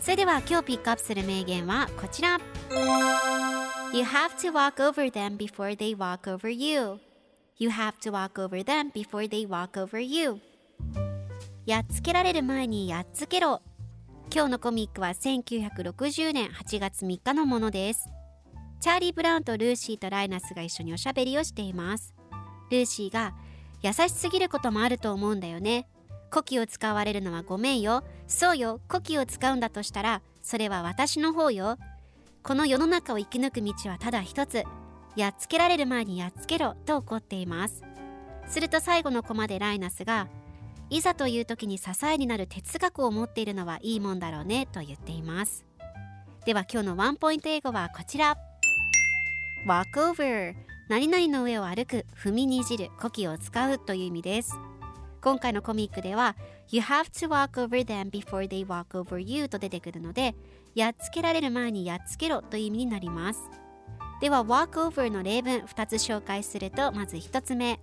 それでは今日ピックアップする名言はこちら。You have to walk over them before they walk over you. You have to walk over them before they walk over you. やっつけられる前にやっつけろ。今日のコミックは1960年8月3日のものです。チャーリー・ブラウンとルーシーとライナスが一緒におしゃべりをしています。ルーシーが優しすぎることもあると思うんだよね。古希を使われるのはごめんよ。そうよ。古希を使うんだとしたらそれは私の方よ。この世の中を生き抜く道はただ一つ。やっつけられる前にやっつけろと怒っています。すると最後のコマでライナスがいざという時に支えになる哲学を持っているのはいいもんだろうねと言っています。では今日のワンポイント英語はこちら。Walk over. 何々の上を歩く踏みにじる呼気を使うという意味です今回のコミックでは You have to walk over them before they walk over you と出てくるのでやっつけられる前にやっつけろという意味になりますでは walk over の例文2つ紹介するとまず1つ目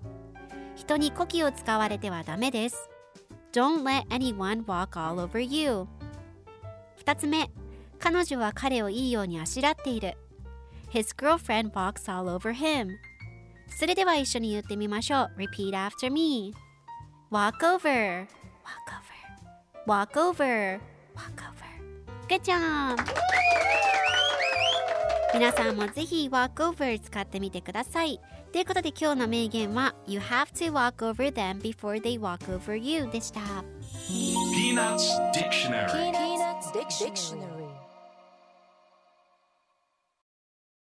人に呼気を使われてはダメです Don't let anyone walk all over you 2つ目彼女は彼をいいようにあしらっている His girlfriend walks all over him それでは一緒に言ってみましょう Repeat after me Walk over Walk over Walk over Walk over Good job! 皆さんもぜひ walk over 使ってみてくださいということで今日の名言は You have to walk over them before they walk over you でした Peanuts Dictionary Peanuts Dictionary